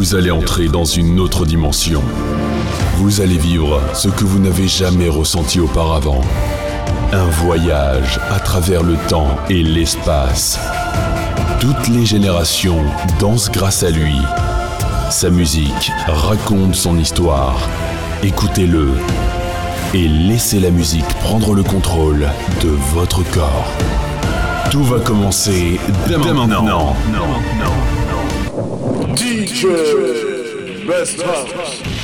Vous allez entrer dans une autre dimension. Vous allez vivre ce que vous n'avez jamais ressenti auparavant. Un voyage à travers le temps et l'espace. Toutes les générations dansent grâce à lui. Sa musique raconte son histoire. Écoutez-le et laissez la musique prendre le contrôle de votre corps. Tout va commencer dès maintenant. Non, non, non, DJ West House.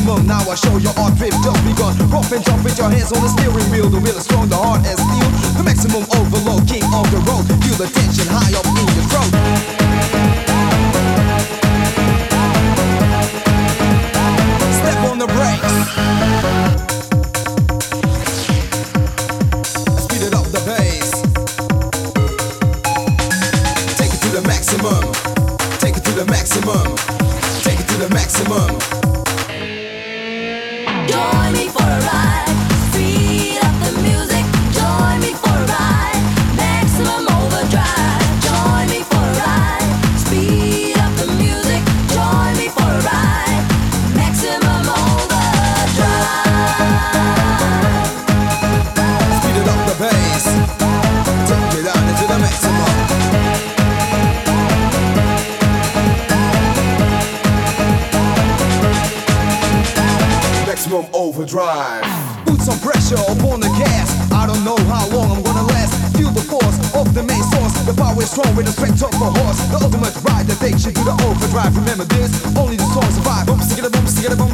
Maximum. Now I show you our drift just begun. Rough and jump with your hands on the steering wheel. The wheel is strong, the heart as steel. The maximum overload, king of the road. Feel the tension high up in your throat. Step on the brakes. Speed it up the pace. Take it to the maximum. Take it to the maximum. Take it to the maximum. The ultimate ride that takes you to the overdrive. Remember this, only the strong survive. Boom, stick it, boom, stick it, boom,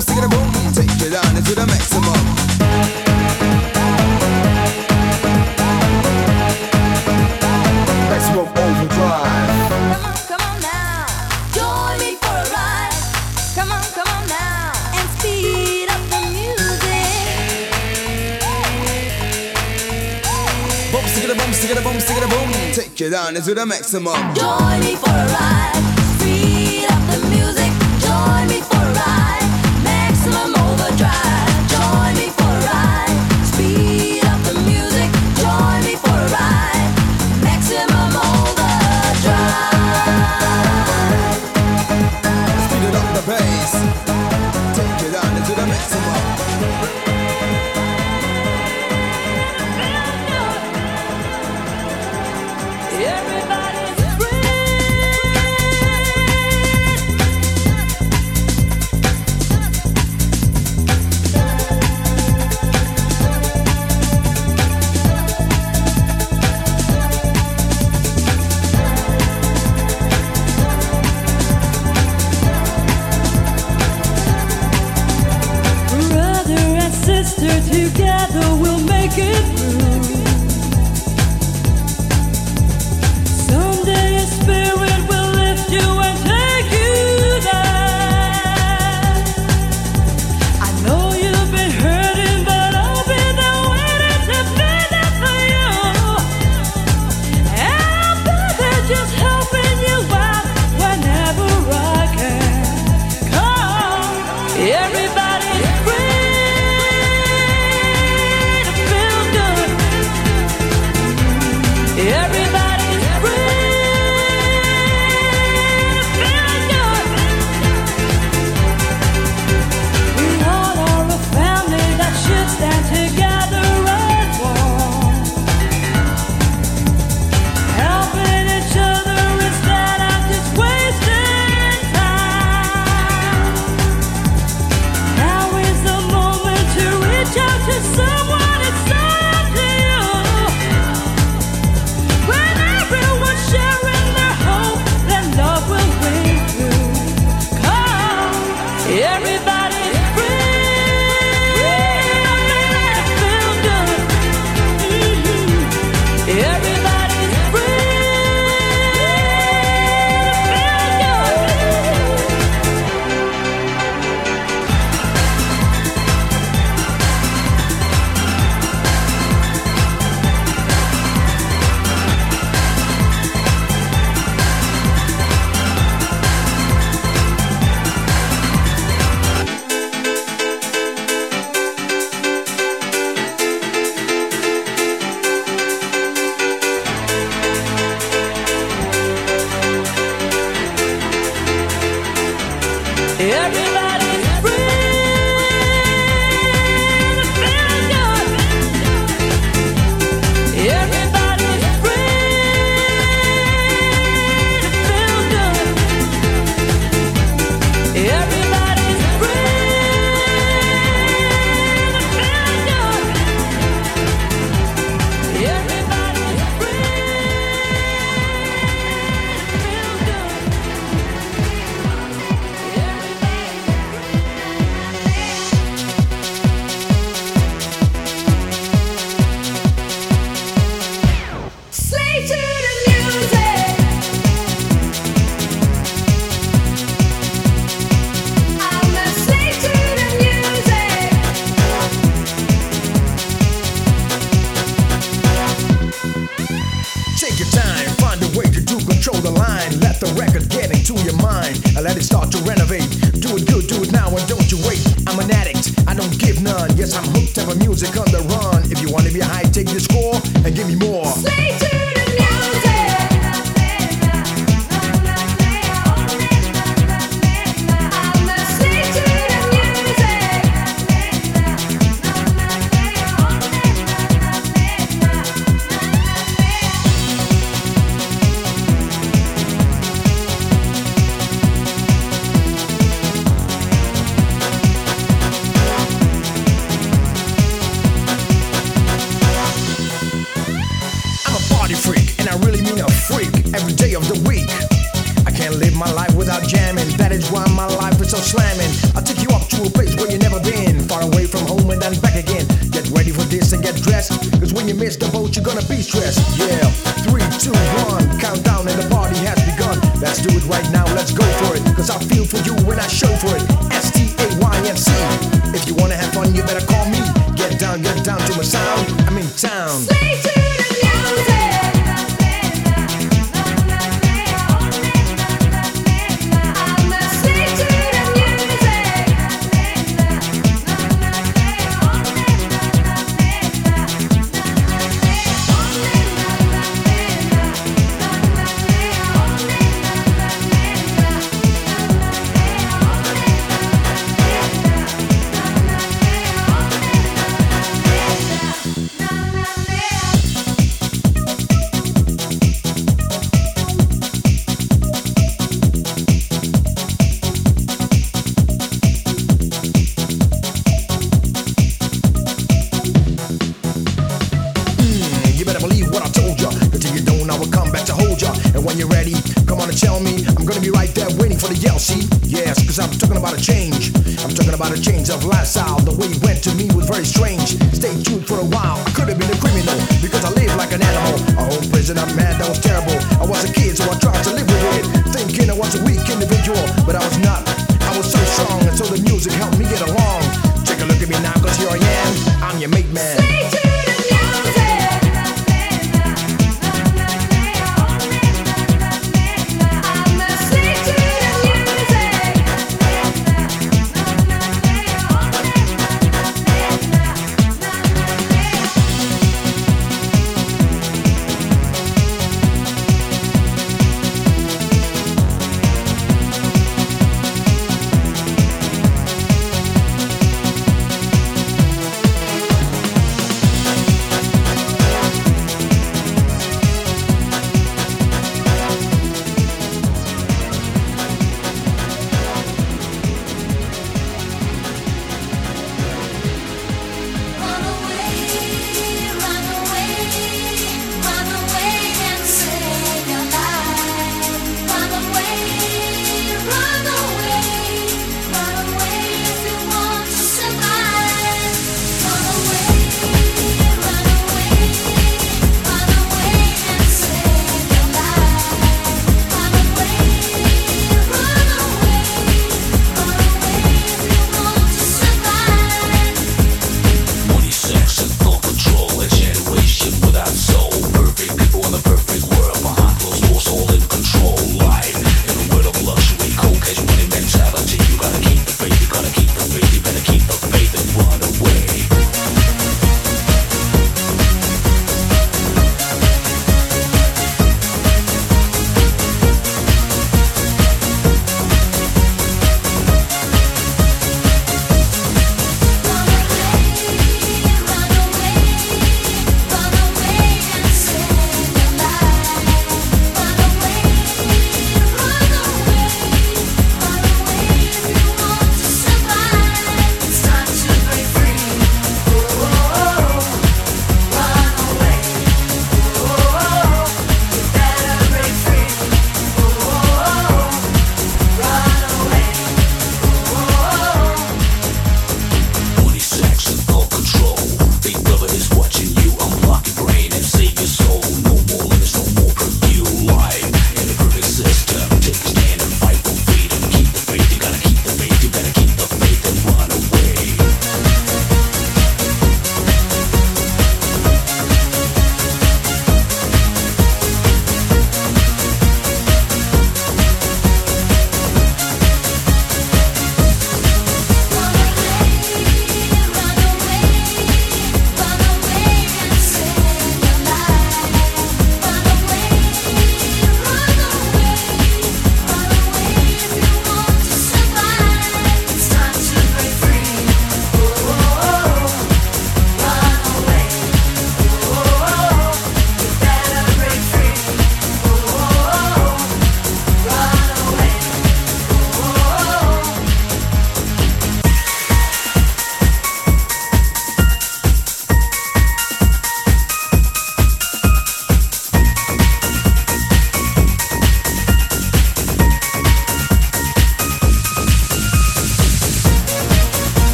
On to the maximum. Join me for a ride.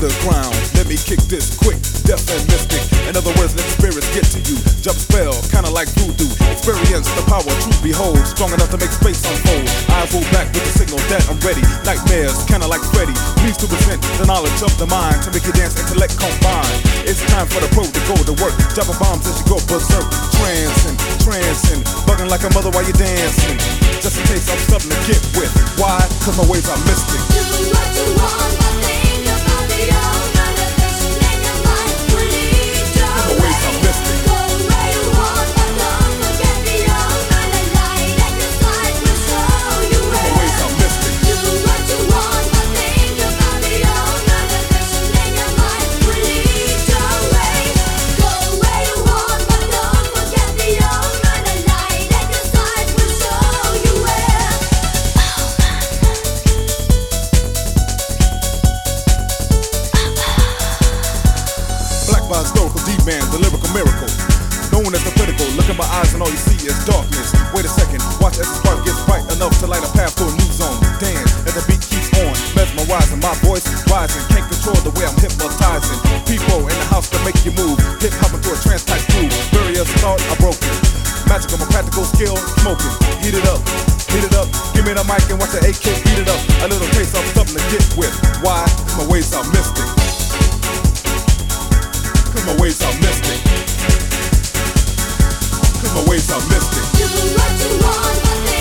the ground. Let me kick this quick, deaf and mystic. In other words, let spirits get to you. Jump spell, kinda like voodoo. Experience the power, truth behold. Strong enough to make space unfold. Eyes roll back with the signal that I'm ready. Nightmares, kinda like Freddy. Please to present the knowledge of the mind to make your dance intellect combine. It's time for the pro to go to work. Dropping bombs as you go berserk. Trancing, trancing. Bugging like a mother while you're dancing. Just in case I'm something to get with. Why? Cause my ways are mystic. Give what you want. As the spark gets bright enough to light a path to a new zone. Dance as the beat keeps on, mesmerizing my voice rising. Can't control the way I'm hypnotizing. People in the house to make you move. Hip hop into a trance type groove. Various thought are broken. Magical, my practical skill, smoking. Heat it up, heat it up. Give me the mic and watch the AK heat it up. A little taste of something to get with. Why? 'Cause my ways are mystic. Cause my ways are mystic. My ways are mystic. Do what you want,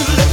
to love.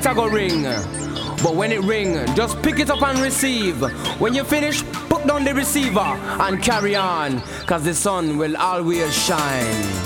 it a go ring. But when it ring, just pick it up and receive. When you finish, put down the receiver and carry on, cause the sun will always shine.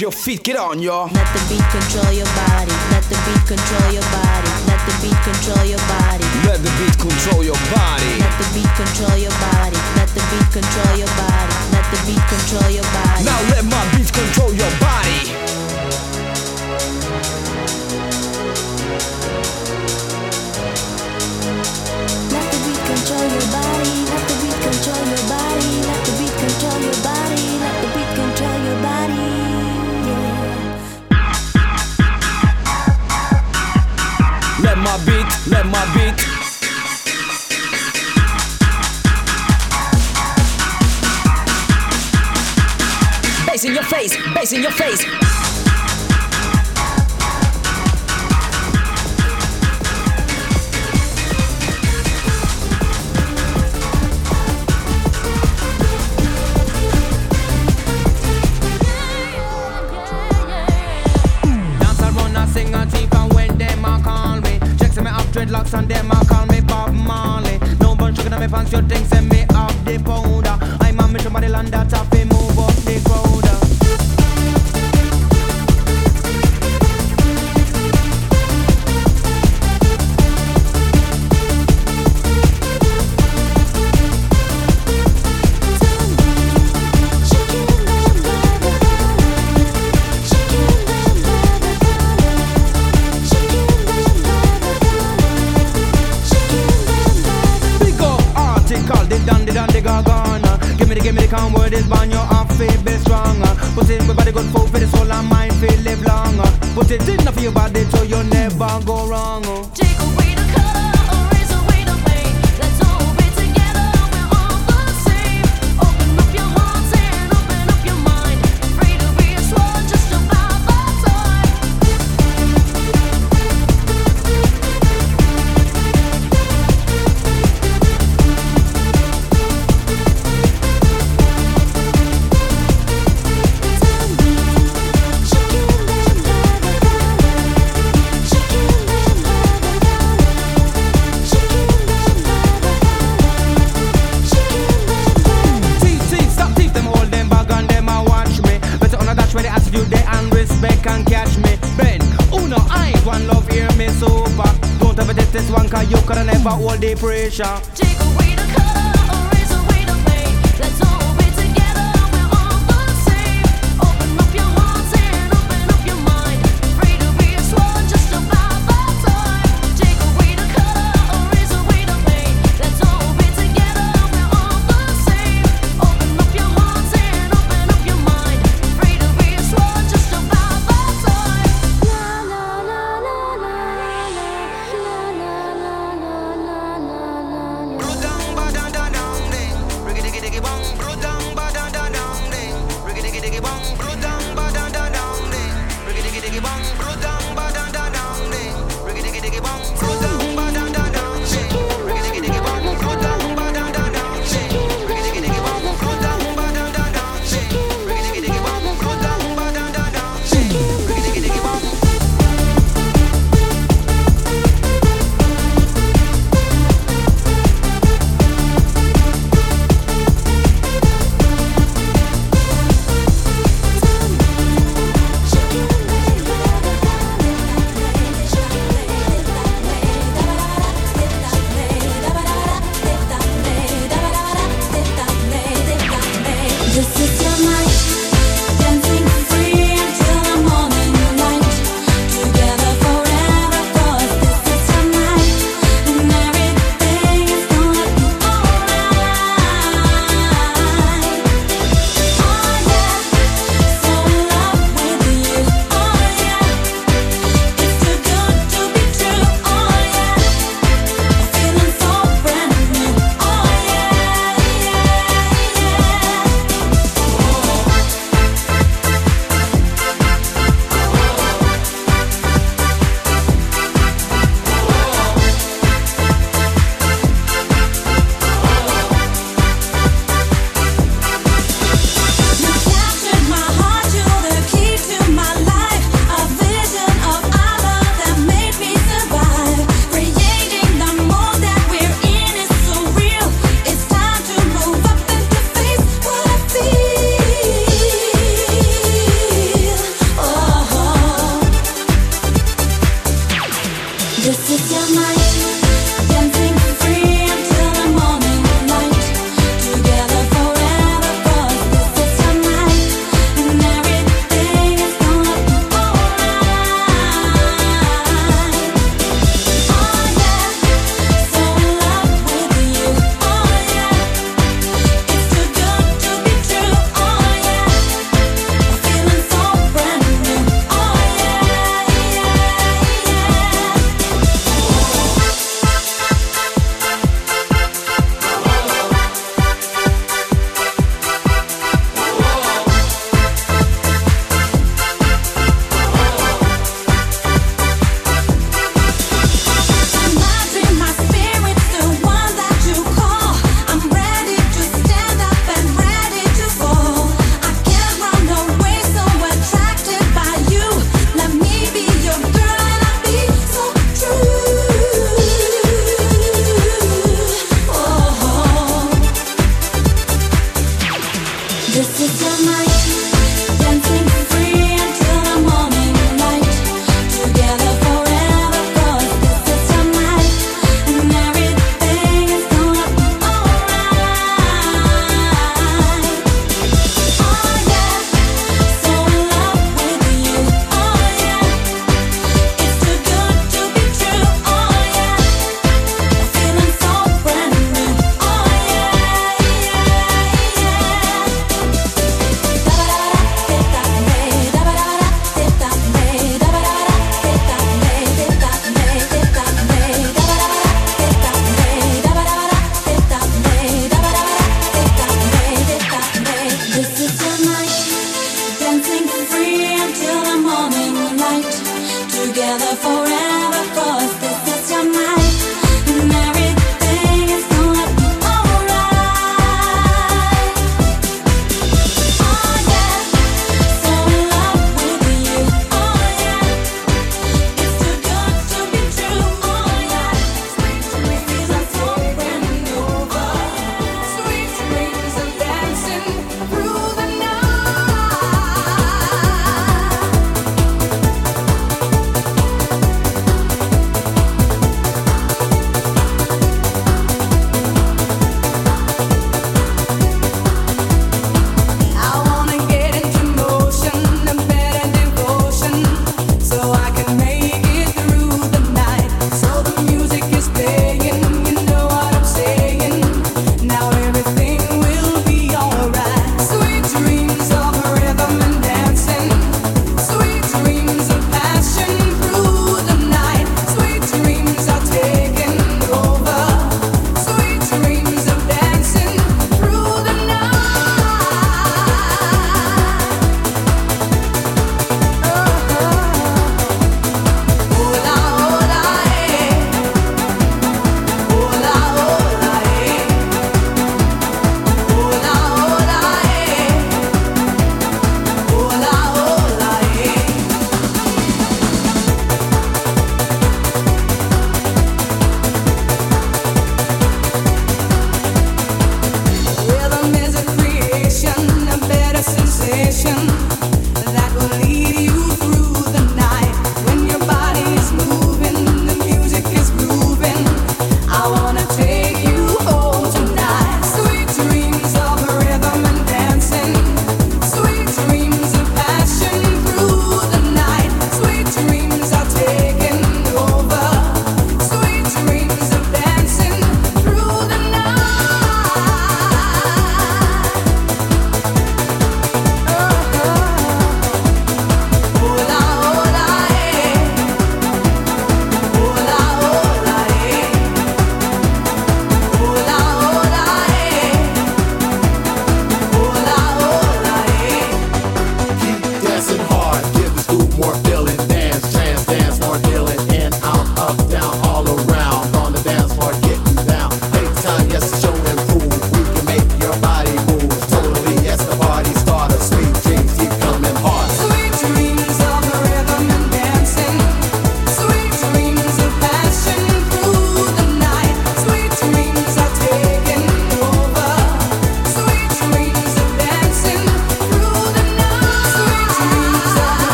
your feet, get on, y'all. Let the beat control your body. Let the beat control your body. Let the beat control your body. Let the beat control your body. Let the beat control your body. Let the beat control your body. Let the beat control your body. Now let my beat control your body. Let the beat control your body, let the beat control your body, let the beat control your body. my beat, let my beat. Bass in your face, bass in your face. Blacks and them I call me Bob Marley. No bunch sugar in my pants, you think send me off the powder. I'm a mission by the land that's a move up the crowd bound go wrong. Oh. 上。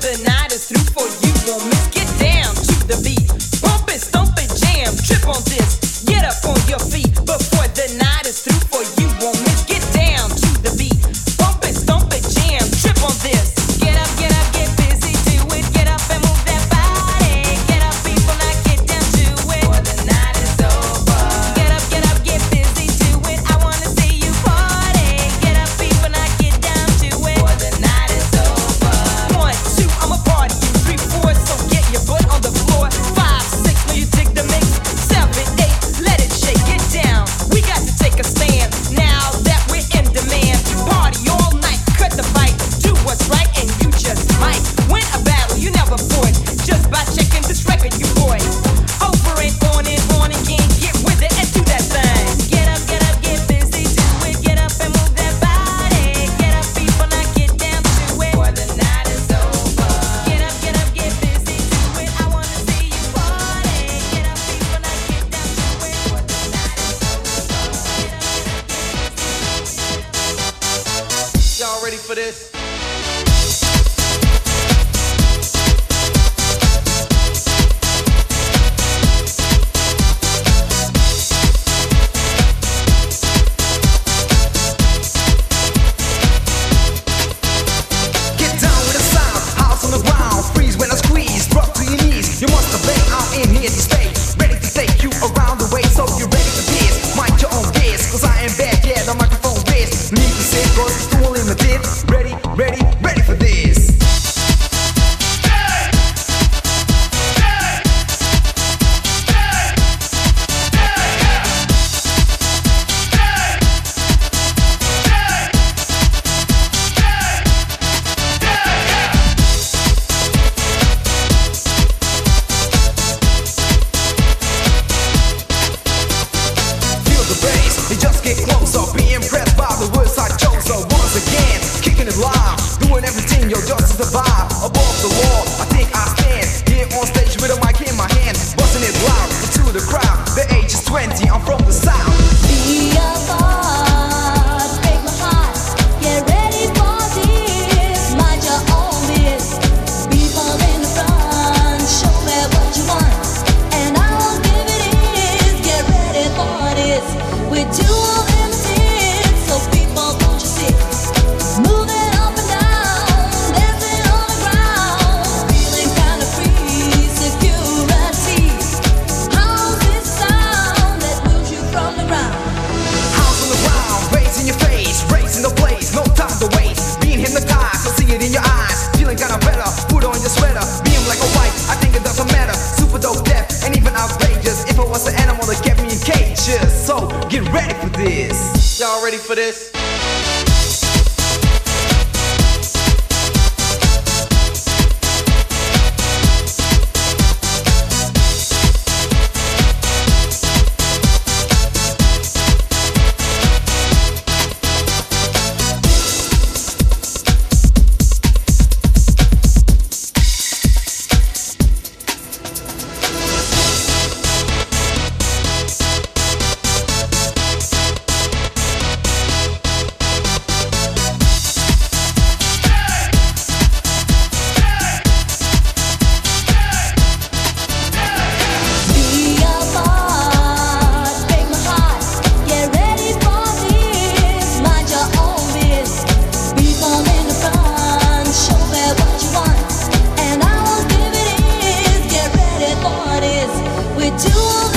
the night Do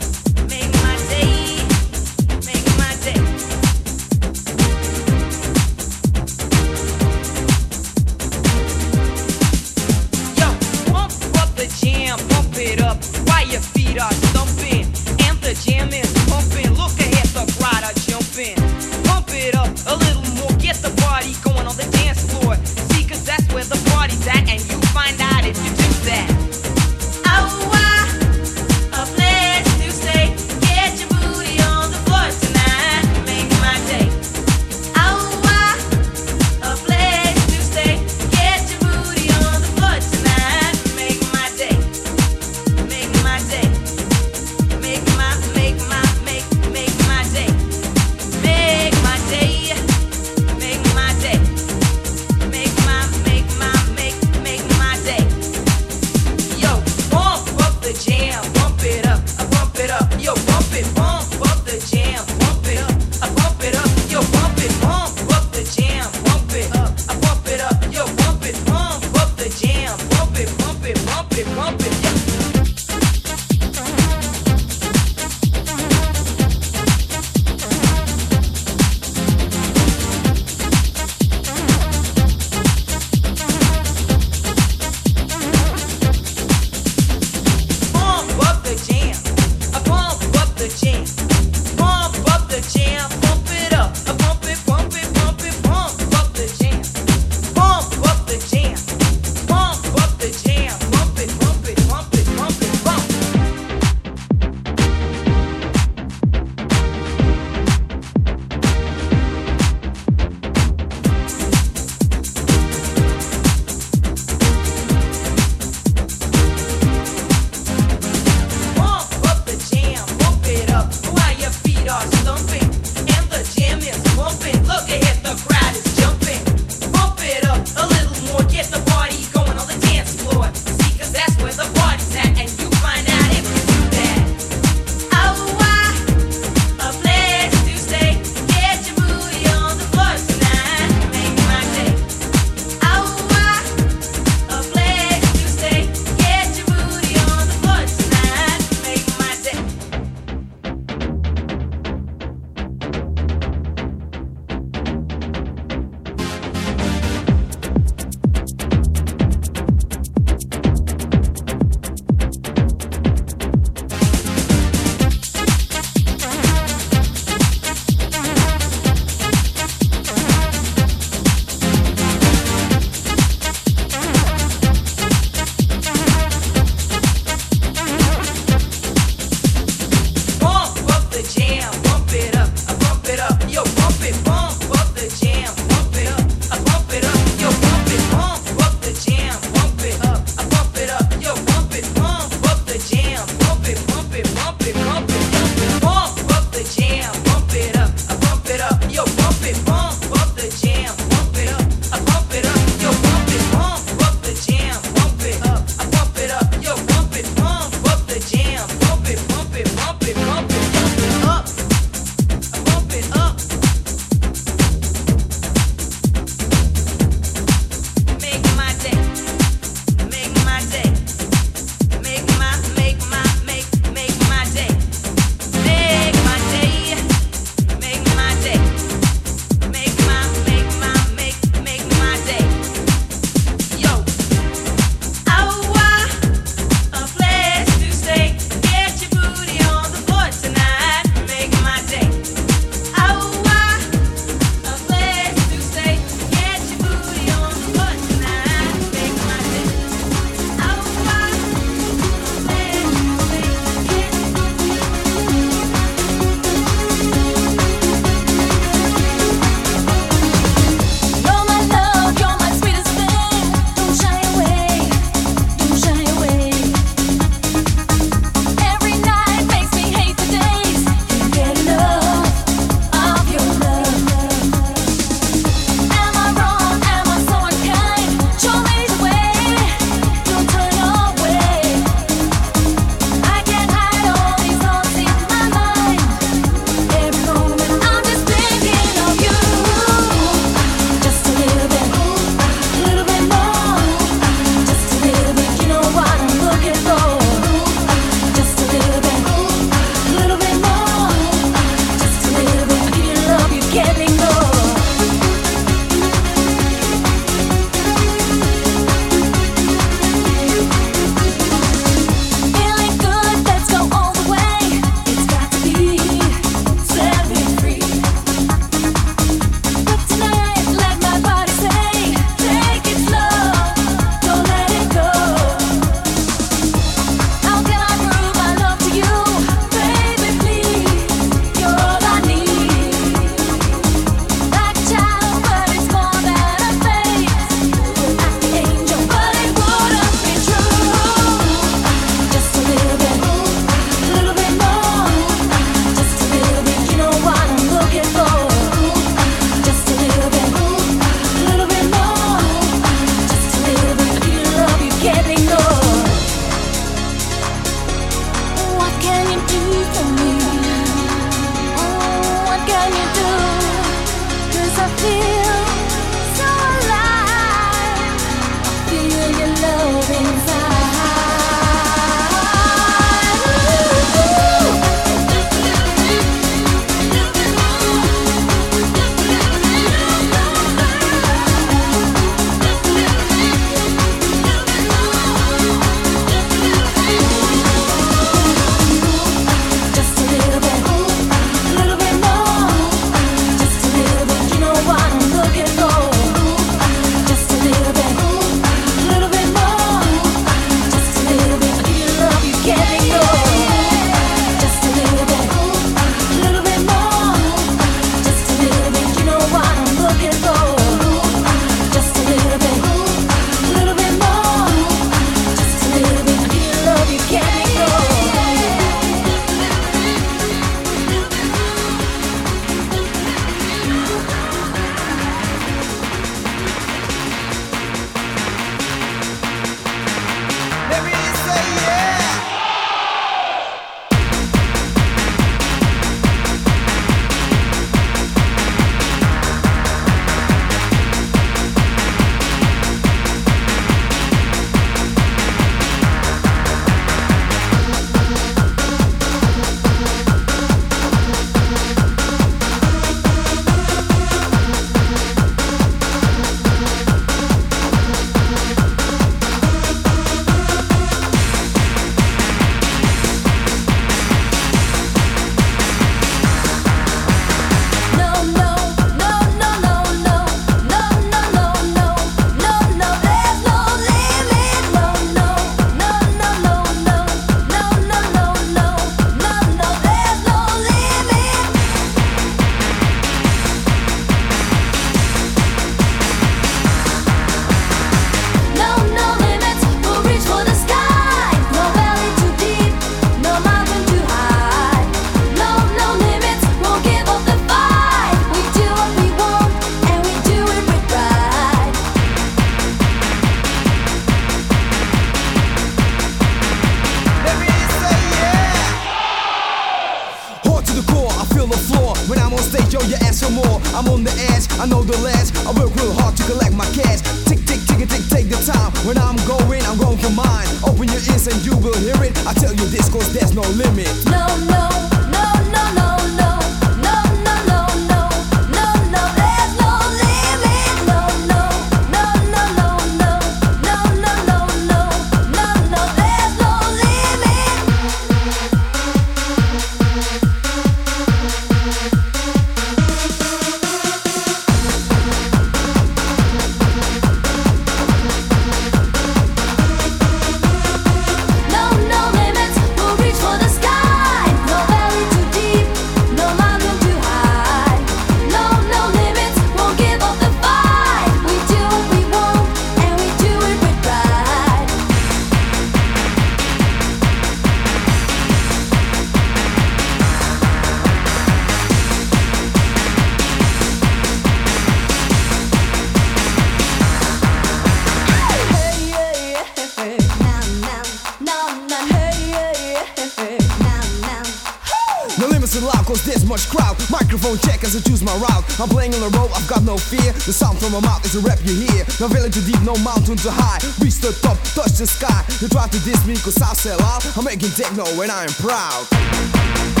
my mouth is a rap you hear. No valley too deep, no mountain too high. Reach the top, touch the sky. You try to diss me cause I sell out. I'm making techno and I am proud.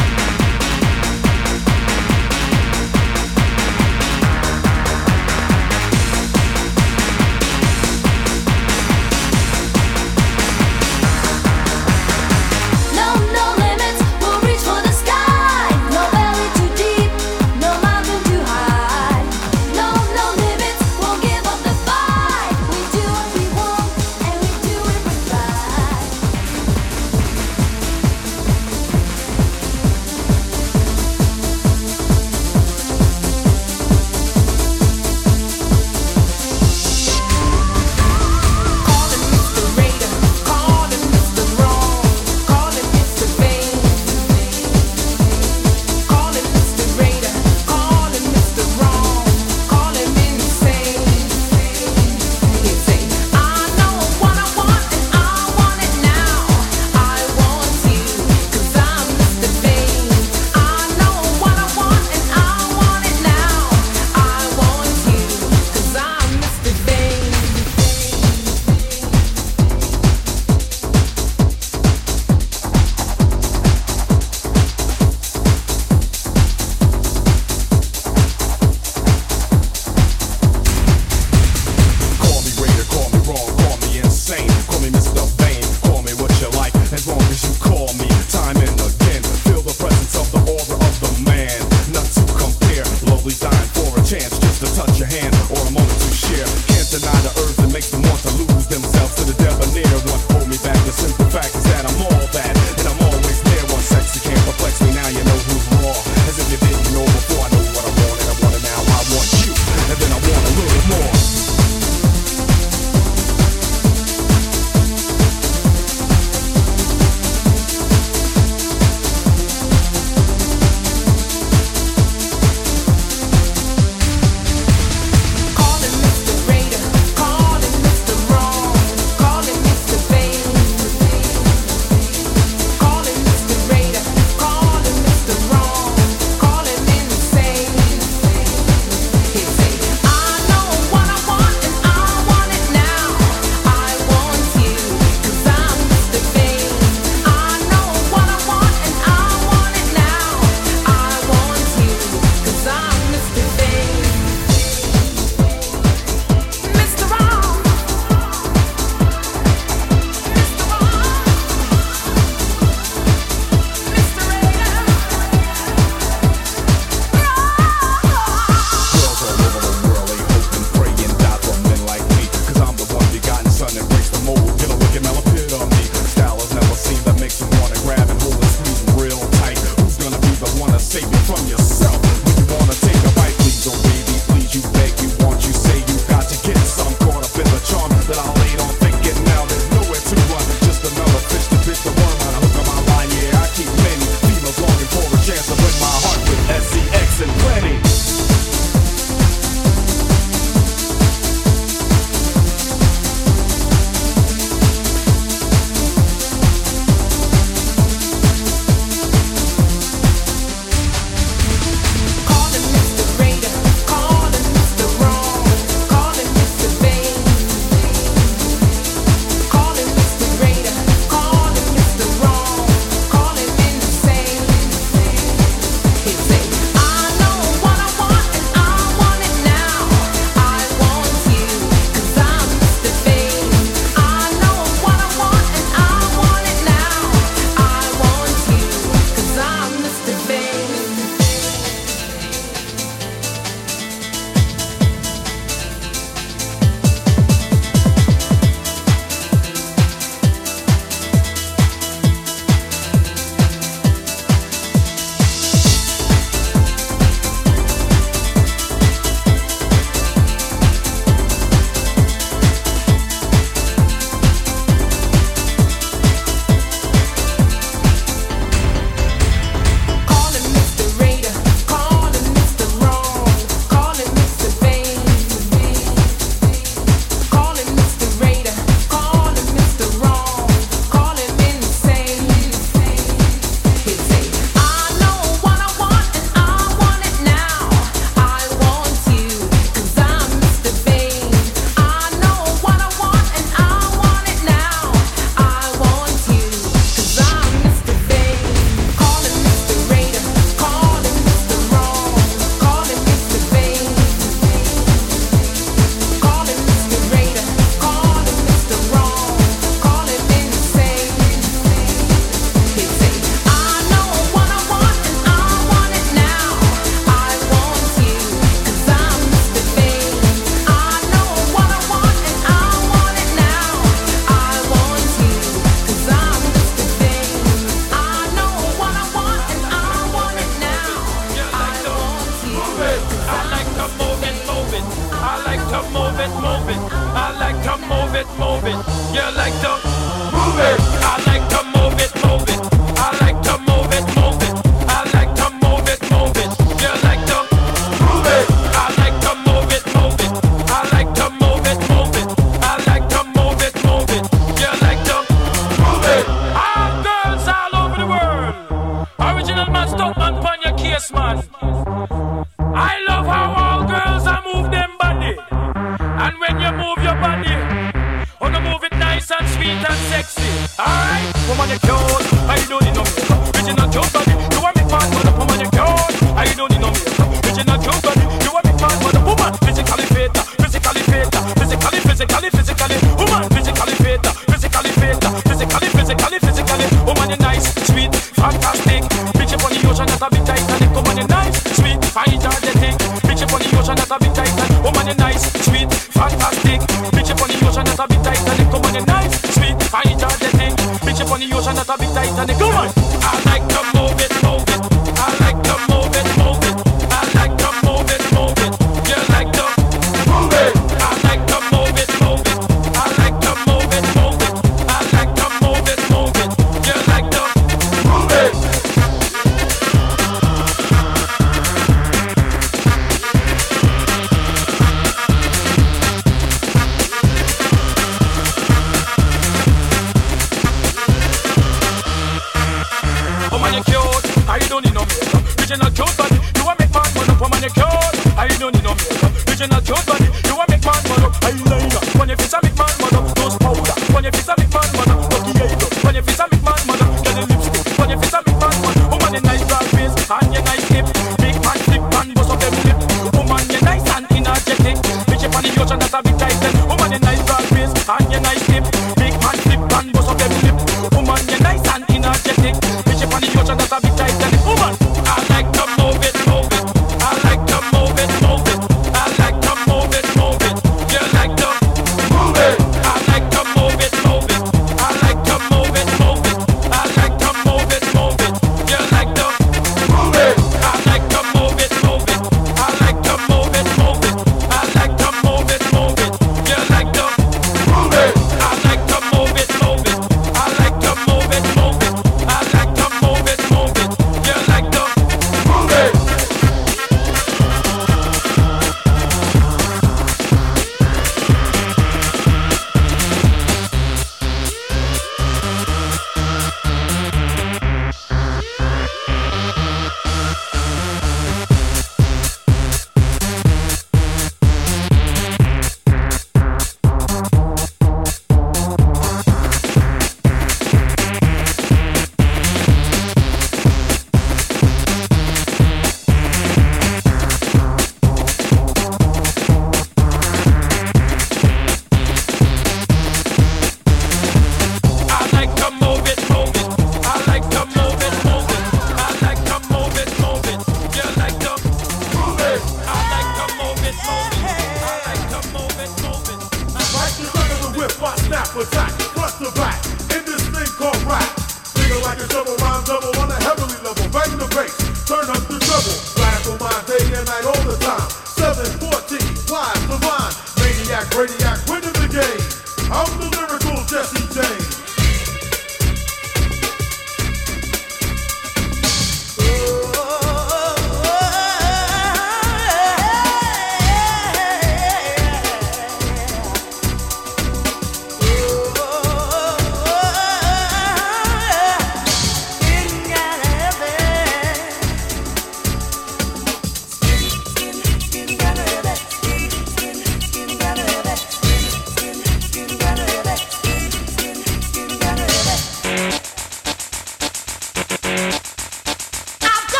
woman you cute. I do on the a bit Titanic. Come on.